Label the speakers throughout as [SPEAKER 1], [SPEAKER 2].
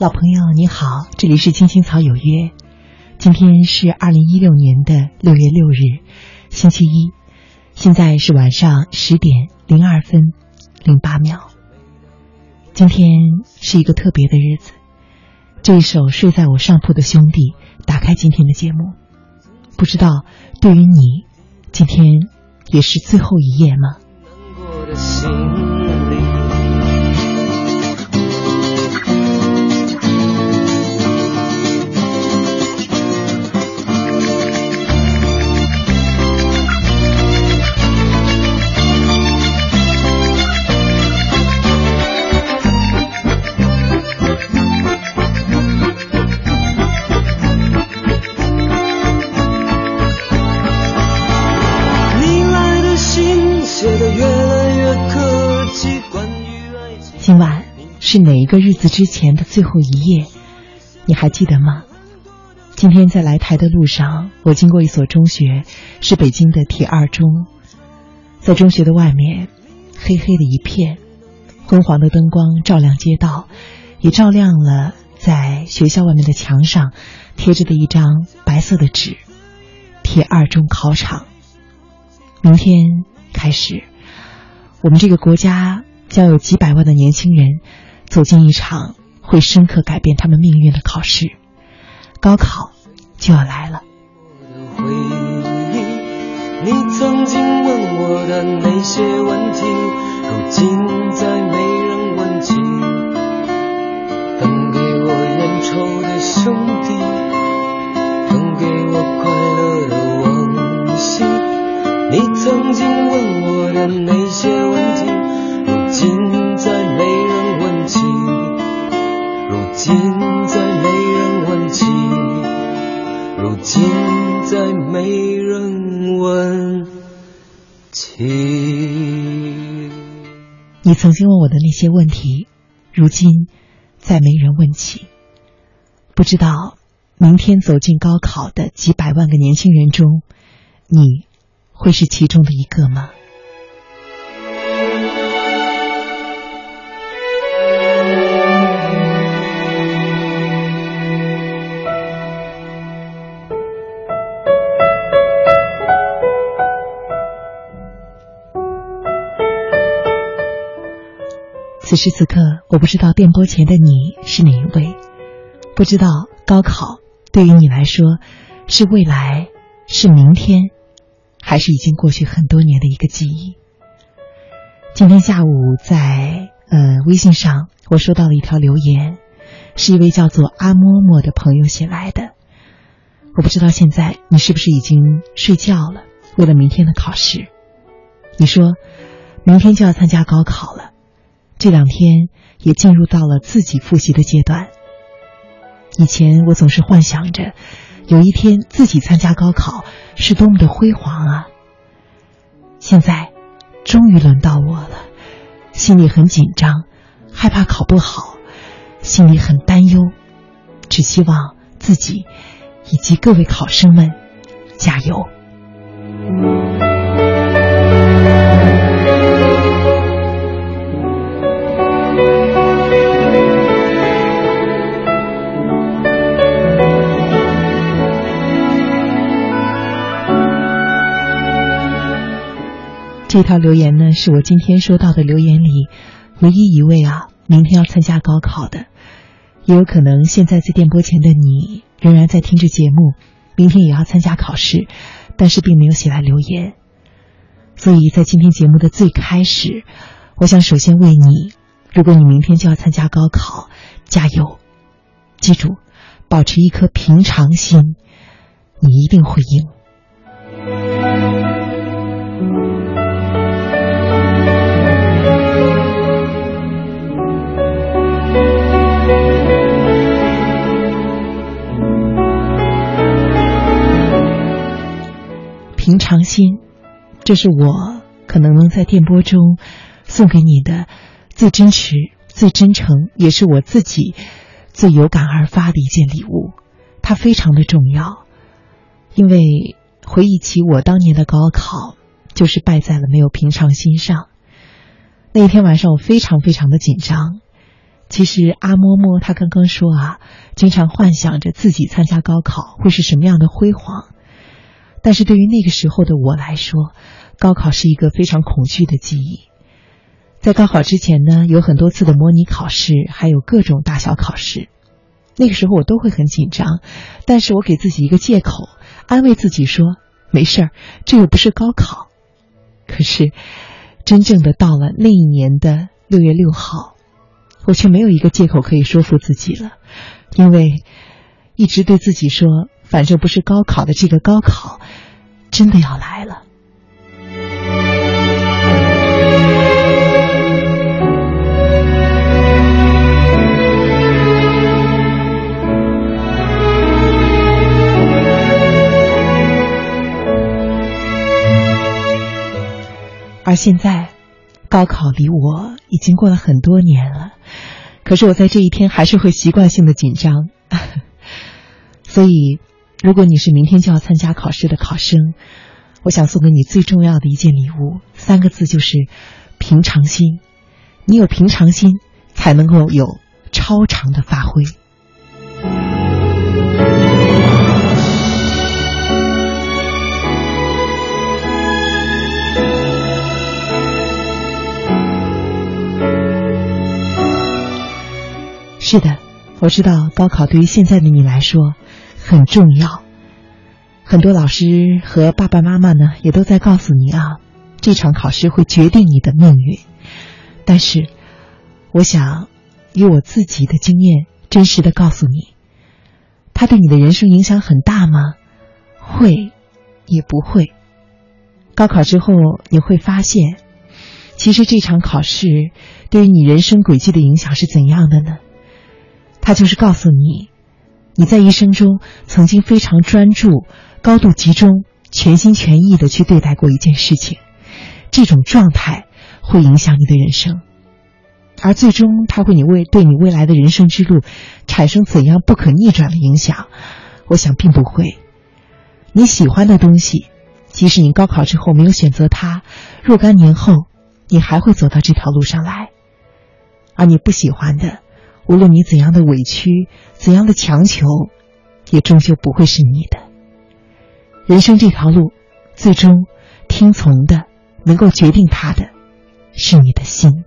[SPEAKER 1] 老朋友你好，这里是青青草有约。今天是二零一六年的六月六日，星期一，现在是晚上十点零二分零八秒。今天是一个特别的日子，这一首睡在我上铺的兄弟打开今天的节目，不知道对于你，今天也是最后一夜吗？是哪一个日子之前的最后一夜？你还记得吗？今天在来台的路上，我经过一所中学，是北京的铁二中。在中学的外面，黑黑的一片，昏黄的灯光照亮街道，也照亮了在学校外面的墙上贴着的一张白色的纸：铁二中考场。明天开始，我们这个国家。将有几百万的年轻人走进一场会深刻改变他们命运的考试，高考就要来了。
[SPEAKER 2] 你曾经问我的那些问题，如今再没人问起。分给我烟抽的兄弟，分给我快乐的往昔。你曾经问我的那些
[SPEAKER 1] 曾经问我的那些问题，如今再没人问起。不知道明天走进高考的几百万个年轻人中，你会是其中的一个吗？此时此刻，我不知道电波前的你是哪一位，不知道高考对于你来说是未来，是明天，还是已经过去很多年的一个记忆。今天下午在呃微信上，我收到了一条留言，是一位叫做阿嬷嬷的朋友写来的。我不知道现在你是不是已经睡觉了？为了明天的考试，你说明天就要参加高考了。这两天也进入到了自己复习的阶段。以前我总是幻想着，有一天自己参加高考是多么的辉煌啊！现在，终于轮到我了，心里很紧张，害怕考不好，心里很担忧，只希望自己以及各位考生们加油。这条留言呢，是我今天收到的留言里唯一一位啊，明天要参加高考的，也有可能现在在电波前的你仍然在听着节目，明天也要参加考试，但是并没有写来留言。所以在今天节目的最开始，我想首先为你，如果你明天就要参加高考，加油！记住，保持一颗平常心，你一定会赢。这是我可能能在电波中送给你的最真实、最真诚，也是我自己最有感而发的一件礼物。它非常的重要，因为回忆起我当年的高考，就是败在了没有平常心上。那一天晚上，我非常非常的紧张，其实阿嬷嬷她刚刚说啊，经常幻想着自己参加高考会是什么样的辉煌。但是对于那个时候的我来说，高考是一个非常恐惧的记忆。在高考之前呢，有很多次的模拟考试，还有各种大小考试。那个时候我都会很紧张，但是我给自己一个借口，安慰自己说没事儿，这又不是高考。可是，真正的到了那一年的六月六号。我却没有一个借口可以说服自己了，因为一直对自己说，反正不是高考的这个高考，真的要来了。而现在，高考离我已经过了很多年了。可是我在这一天还是会习惯性的紧张，所以，如果你是明天就要参加考试的考生，我想送给你最重要的一件礼物，三个字就是平常心。你有平常心，才能够有超常的发挥。是的，我知道高考对于现在的你来说很重要。很多老师和爸爸妈妈呢，也都在告诉你啊，这场考试会决定你的命运。但是，我想以我自己的经验，真实的告诉你，它对你的人生影响很大吗？会，也不会。高考之后，你会发现，其实这场考试对于你人生轨迹的影响是怎样的呢？他就是告诉你，你在一生中曾经非常专注、高度集中、全心全意的去对待过一件事情，这种状态会影响你的人生，而最终它会你未对你未来的人生之路产生怎样不可逆转的影响？我想并不会。你喜欢的东西，即使你高考之后没有选择它，若干年后你还会走到这条路上来，而你不喜欢的。无论你怎样的委屈，怎样的强求，也终究不会是你的。人生这条路，最终听从的，能够决定他的，是你的心。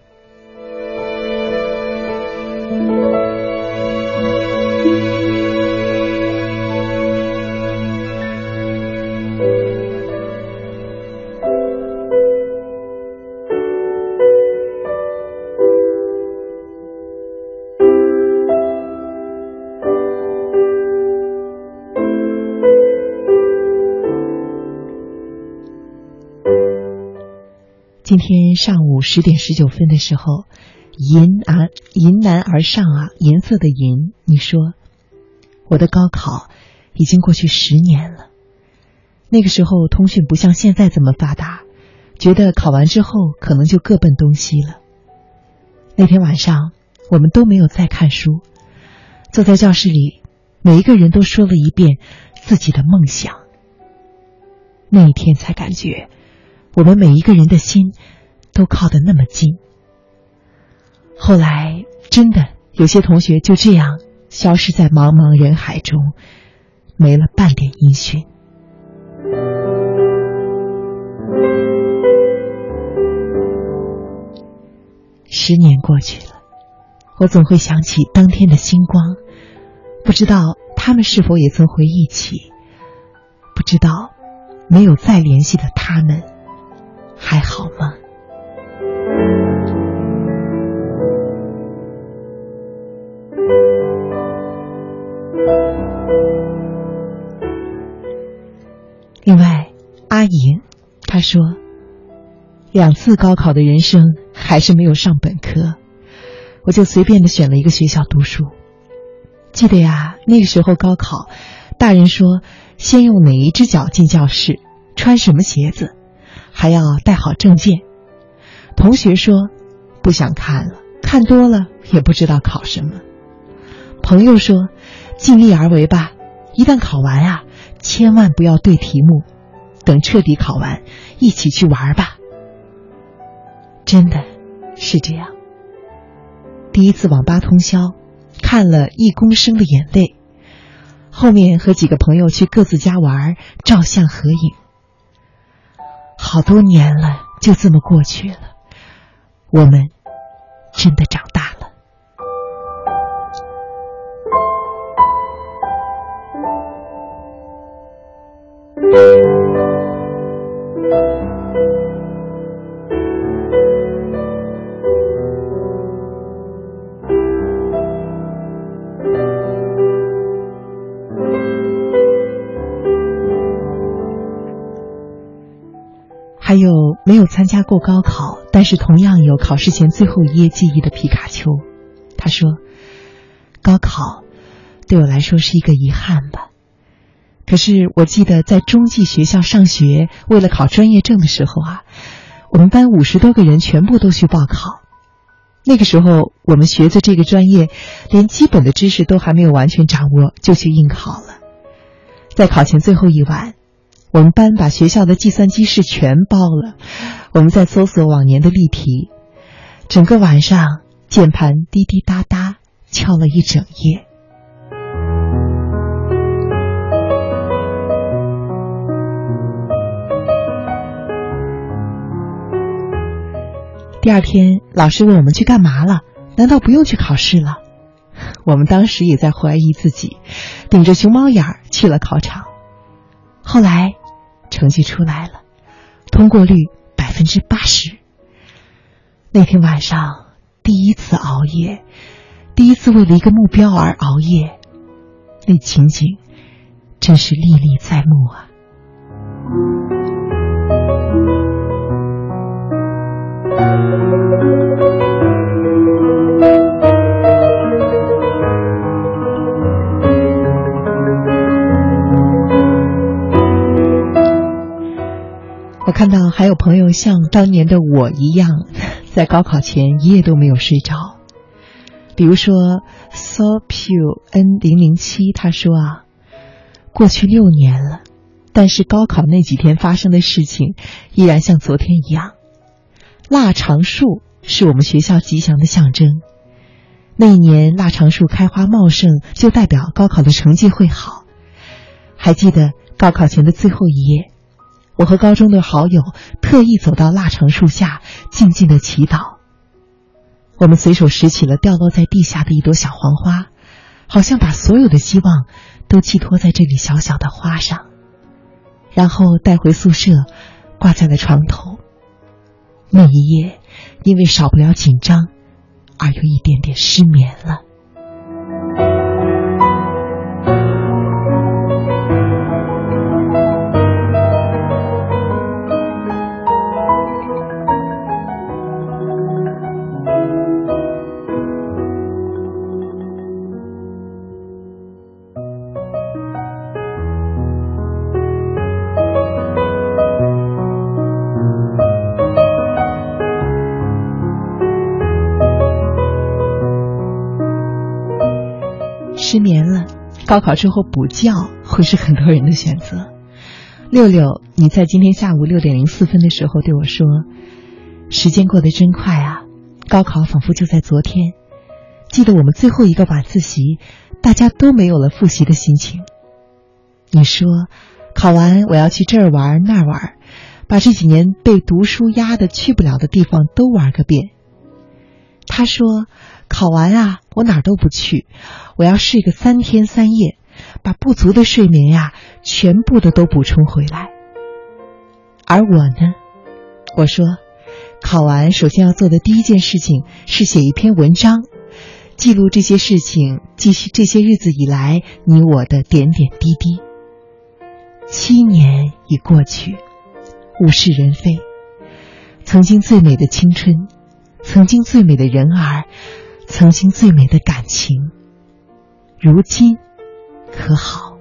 [SPEAKER 1] 今天上午十点十九分的时候，迎而迎难而上啊，颜色的银。你说，我的高考已经过去十年了。那个时候通讯不像现在这么发达，觉得考完之后可能就各奔东西了。那天晚上我们都没有再看书，坐在教室里，每一个人都说了一遍自己的梦想。那一天才感觉。我们每一个人的心都靠得那么近。后来，真的有些同学就这样消失在茫茫人海中，没了半点音讯。十年过去了，我总会想起当天的星光，不知道他们是否也曾回忆起，不知道没有再联系的他们。还好吗？另外，阿莹她说，两次高考的人生还是没有上本科，我就随便的选了一个学校读书。记得呀，那个时候高考，大人说先用哪一只脚进教室，穿什么鞋子。还要带好证件。同学说不想看了，看多了也不知道考什么。朋友说尽力而为吧，一旦考完啊，千万不要对题目，等彻底考完一起去玩吧。真的是这样。第一次网吧通宵，看了一公升的眼泪。后面和几个朋友去各自家玩，照相合影。好多年了，就这么过去了。我们真的长大了。还有没有参加过高考，但是同样有考试前最后一页记忆的皮卡丘，他说：“高考对我来说是一个遗憾吧。可是我记得在中技学校上学，为了考专业证的时候啊，我们班五十多个人全部都去报考。那个时候我们学的这个专业，连基本的知识都还没有完全掌握，就去应考了。在考前最后一晚。”我们班把学校的计算机室全包了，我们在搜索往年的例题，整个晚上键盘滴滴答答敲了一整夜。第二天，老师问我们去干嘛了？难道不用去考试了？我们当时也在怀疑自己，顶着熊猫眼儿去了考场。后来。成绩出来了，通过率百分之八十。那天晚上第一次熬夜，第一次为了一个目标而熬夜，那情景真是历历在目啊。我看到还有朋友像当年的我一样，在高考前一夜都没有睡着。比如说 s o p u n 零零七他说啊，过去六年了，但是高考那几天发生的事情依然像昨天一样。腊肠树是我们学校吉祥的象征，那一年腊肠树开花茂盛，就代表高考的成绩会好。还记得高考前的最后一夜。我和高中的好友特意走到腊肠树下，静静的祈祷。我们随手拾起了掉落在地下的一朵小黄花，好像把所有的希望都寄托在这里小小的花上，然后带回宿舍，挂在了床头。那一夜，因为少不了紧张，而有一点点失眠了。高考之后补觉会是很多人的选择。六六，你在今天下午六点零四分的时候对我说：“时间过得真快啊，高考仿佛就在昨天。”记得我们最后一个晚自习，大家都没有了复习的心情。你说，考完我要去这儿玩那儿玩，把这几年被读书压的去不了的地方都玩个遍。他说。考完啊，我哪儿都不去，我要睡个三天三夜，把不足的睡眠呀，全部的都补充回来。而我呢，我说，考完首先要做的第一件事情是写一篇文章，记录这些事情，继续这些日子以来你我的点点滴滴。七年已过去，物是人非，曾经最美的青春，曾经最美的人儿。曾经最美的感情，如今可好？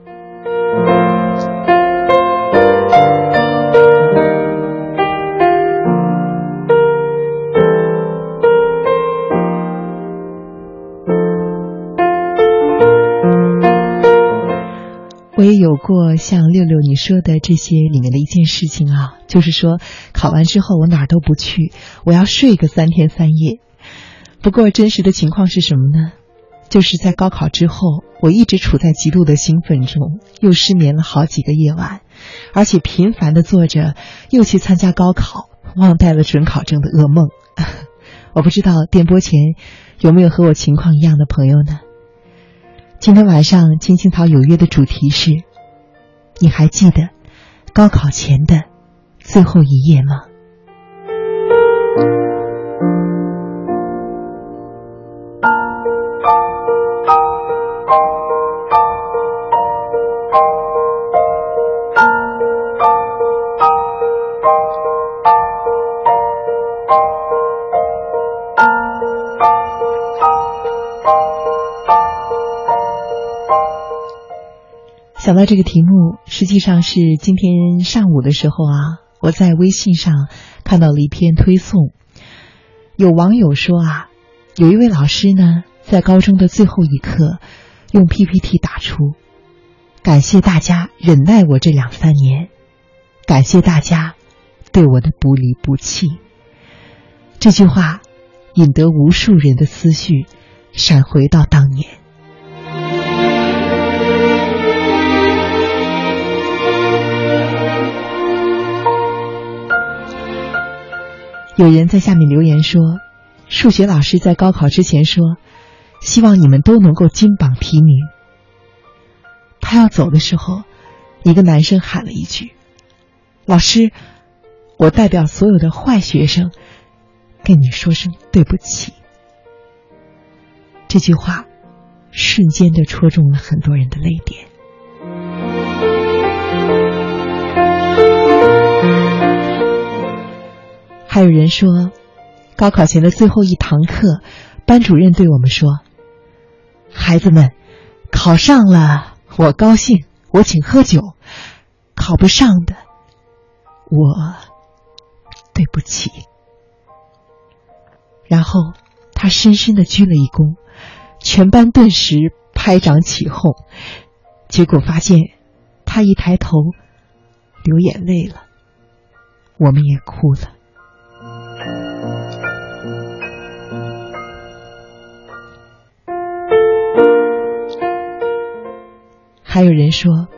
[SPEAKER 1] 我也有过像六六你说的这些里面的一件事情啊，就是说考完之后我哪儿都不去，我要睡个三天三夜。不过真实的情况是什么呢？就是在高考之后，我一直处在极度的兴奋中，又失眠了好几个夜晚，而且频繁的做着又去参加高考、忘带了准考证的噩梦。我不知道电波前有没有和我情况一样的朋友呢？今天晚上青青草有约的主题是：你还记得高考前的最后一夜吗？想到这个题目，实际上是今天上午的时候啊，我在微信上看到了一篇推送。有网友说啊，有一位老师呢，在高中的最后一刻，用 PPT 打出“感谢大家忍耐我这两三年，感谢大家对我的不离不弃”。这句话引得无数人的思绪闪回到当年。有人在下面留言说：“数学老师在高考之前说，希望你们都能够金榜题名。”他要走的时候，一个男生喊了一句：“老师，我代表所有的坏学生，跟你说声对不起。”这句话瞬间的戳中了很多人的泪点。还有人说，高考前的最后一堂课，班主任对我们说：“孩子们，考上了我高兴，我请喝酒；考不上的，我对不起。”然后他深深的鞠了一躬，全班顿时拍掌起哄。结果发现，他一抬头流眼泪了，我们也哭了。还有人说，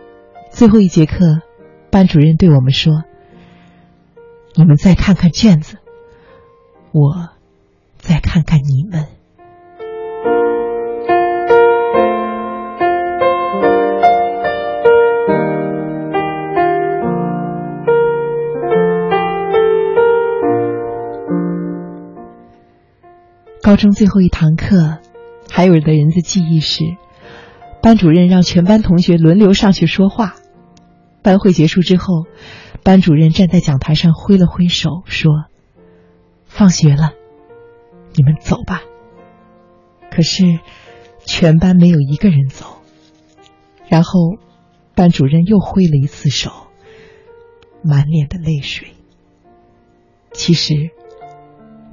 [SPEAKER 1] 最后一节课，班主任对我们说：“你们再看看卷子，我再看看你们。”高中最后一堂课，还有的人的记忆是。班主任让全班同学轮流上去说话。班会结束之后，班主任站在讲台上挥了挥手，说：“放学了，你们走吧。”可是，全班没有一个人走。然后，班主任又挥了一次手，满脸的泪水。其实，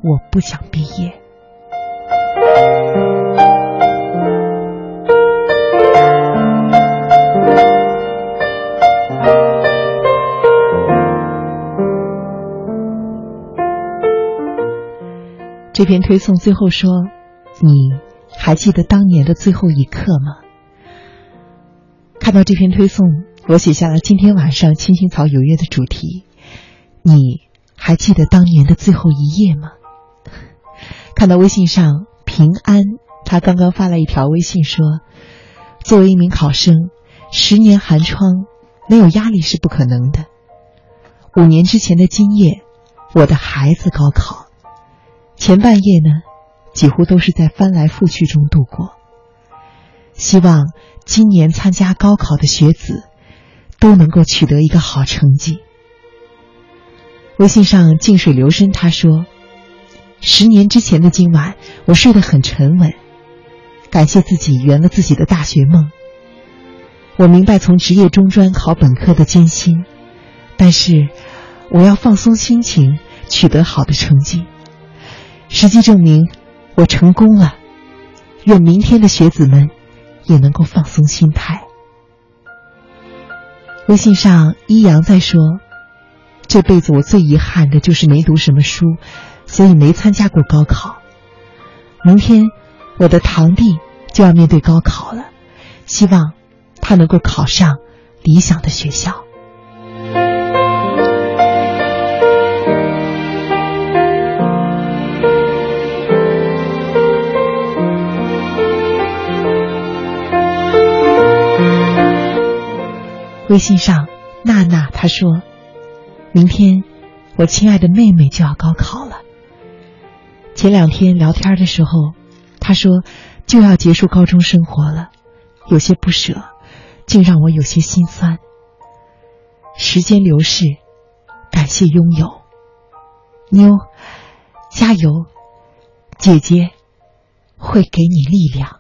[SPEAKER 1] 我不想毕业。这篇推送最后说：“你还记得当年的最后一刻吗？”看到这篇推送，我写下了今天晚上青青草有约的主题：“你还记得当年的最后一夜吗？” 看到微信上平安，他刚刚发了一条微信说：“作为一名考生，十年寒窗没有压力是不可能的。五年之前的今夜，我的孩子高考。”前半夜呢，几乎都是在翻来覆去中度过。希望今年参加高考的学子都能够取得一个好成绩。微信上静水流深，他说：“十年之前的今晚，我睡得很沉稳，感谢自己圆了自己的大学梦。我明白从职业中专考本科的艰辛，但是我要放松心情，取得好的成绩。”实际证明，我成功了。愿明天的学子们也能够放松心态。微信上，一阳在说：“这辈子我最遗憾的就是没读什么书，所以没参加过高考。明天我的堂弟就要面对高考了，希望他能够考上理想的学校。微信上，娜娜她说：“明天我亲爱的妹妹就要高考了。前两天聊天的时候，她说就要结束高中生活了，有些不舍，竟让我有些心酸。时间流逝，感谢拥有，妞，加油，姐姐会给你力量。”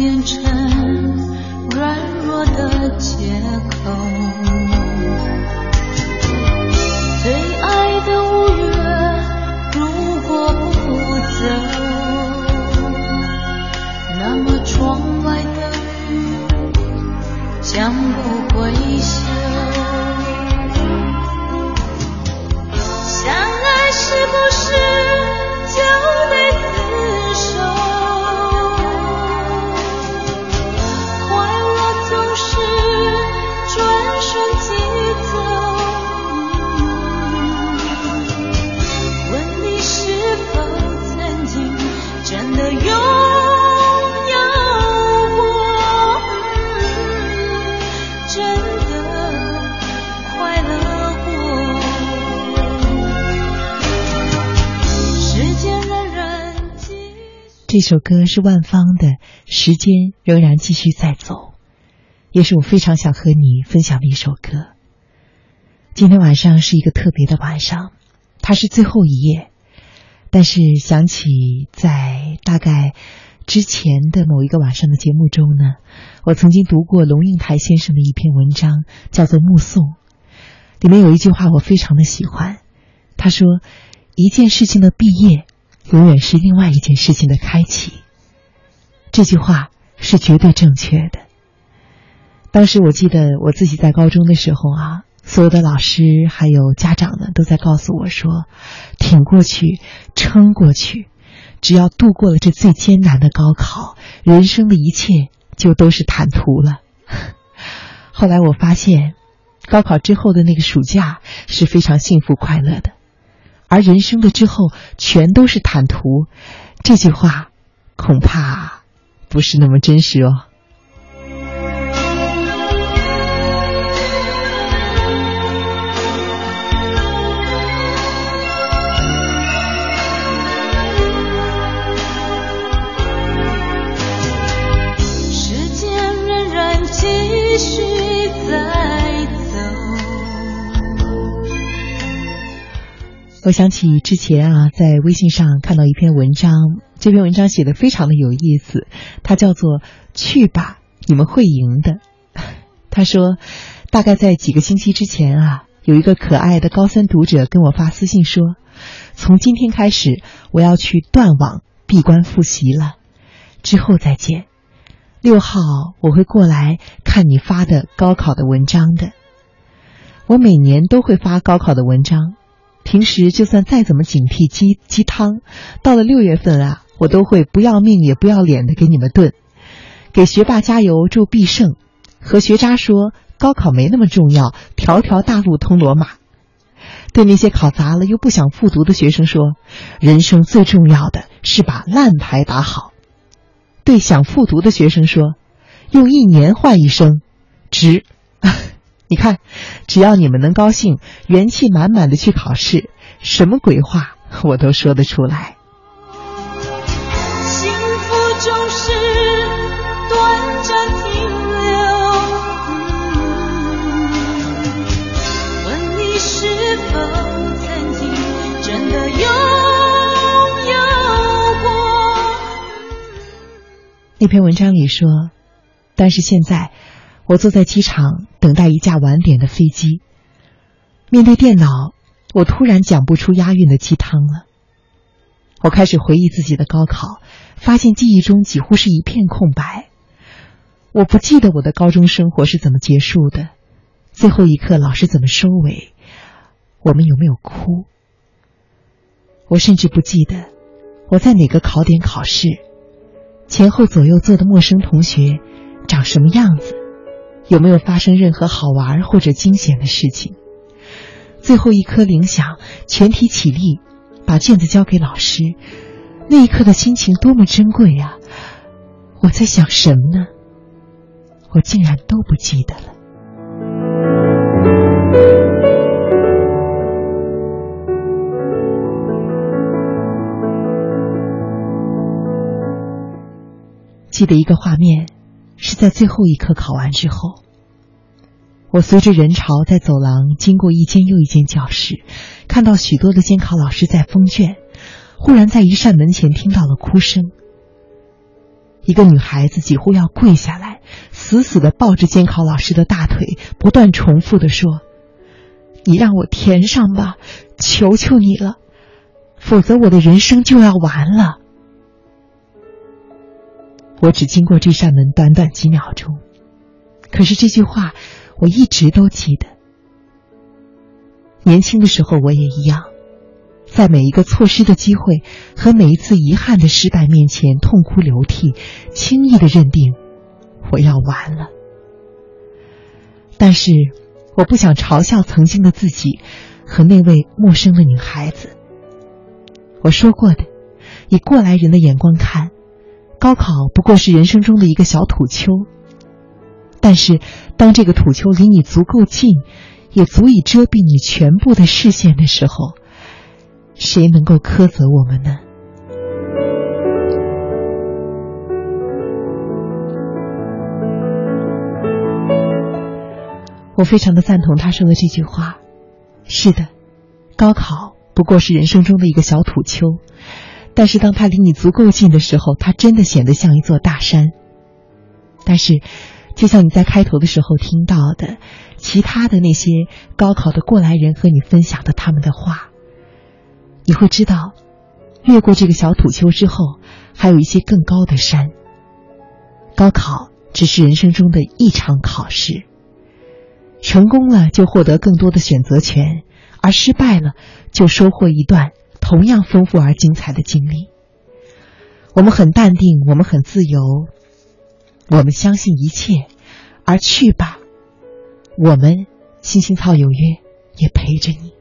[SPEAKER 3] 变成软弱的借口。最爱的五月，如果不走，那么窗外的雨将不会。
[SPEAKER 1] 这首歌是万芳的《时间仍然继续在走》，也是我非常想和你分享的一首歌。今天晚上是一个特别的晚上，它是最后一夜。但是想起在大概之前的某一个晚上的节目中呢，我曾经读过龙应台先生的一篇文章，叫做《目送》，里面有一句话我非常的喜欢。他说：“一件事情的毕业。”永远是另外一件事情的开启。这句话是绝对正确的。当时我记得我自己在高中的时候啊，所有的老师还有家长呢，都在告诉我说：“挺过去，撑过去，只要度过了这最艰难的高考，人生的一切就都是坦途了。”后来我发现，高考之后的那个暑假是非常幸福快乐的。而人生的之后全都是坦途，这句话恐怕不是那么真实哦。我想起之前啊，在微信上看到一篇文章，这篇文章写的非常的有意思，它叫做“去吧，你们会赢的”。他说，大概在几个星期之前啊，有一个可爱的高三读者跟我发私信说，从今天开始我要去断网闭关复习了，之后再见。六号我会过来看你发的高考的文章的。我每年都会发高考的文章。平时就算再怎么警惕鸡鸡汤，到了六月份啊，我都会不要命也不要脸的给你们炖，给学霸加油，祝必胜，和学渣说高考没那么重要，条条大路通罗马。对那些考砸了又不想复读的学生说，人生最重要的是把烂牌打好。对想复读的学生说，用一年换一生，值。你看，只要你们能高兴，元气满满的去考试，什么鬼话我都说得出来。
[SPEAKER 3] 幸福总是短暂停留。问你是否曾经真的拥有过？
[SPEAKER 1] 那篇文章里说，但是现在。我坐在机场等待一架晚点的飞机。面对电脑，我突然讲不出押韵的鸡汤了。我开始回忆自己的高考，发现记忆中几乎是一片空白。我不记得我的高中生活是怎么结束的，最后一刻老师怎么收尾，我们有没有哭？我甚至不记得我在哪个考点考试，前后左右坐的陌生同学长什么样子，有没有发生任何好玩或者惊险的事情。最后一颗铃响，全体起立。把卷子交给老师，那一刻的心情多么珍贵呀！我在想什么呢？我竟然都不记得了。记得一个画面，是在最后一科考完之后。我随着人潮在走廊经过一间又一间教室，看到许多的监考老师在封卷。忽然在一扇门前听到了哭声，一个女孩子几乎要跪下来，死死的抱着监考老师的大腿，不断重复的说：“你让我填上吧，求求你了，否则我的人生就要完了。”我只经过这扇门短短几秒钟，可是这句话。我一直都记得，年轻的时候我也一样，在每一个错失的机会和每一次遗憾的失败面前痛哭流涕，轻易的认定我要完了。但是我不想嘲笑曾经的自己和那位陌生的女孩子。我说过的，以过来人的眼光看，高考不过是人生中的一个小土丘。但是，当这个土丘离你足够近，也足以遮蔽你全部的视线的时候，谁能够苛责我们呢？我非常的赞同他说的这句话。是的，高考不过是人生中的一个小土丘，但是当它离你足够近的时候，它真的显得像一座大山。但是。就像你在开头的时候听到的，其他的那些高考的过来人和你分享的他们的话，你会知道，越过这个小土丘之后，还有一些更高的山。高考只是人生中的一场考试，成功了就获得更多的选择权，而失败了就收获一段同样丰富而精彩的经历。我们很淡定，我们很自由。我们相信一切，而去吧。我们星星草有约也陪着你。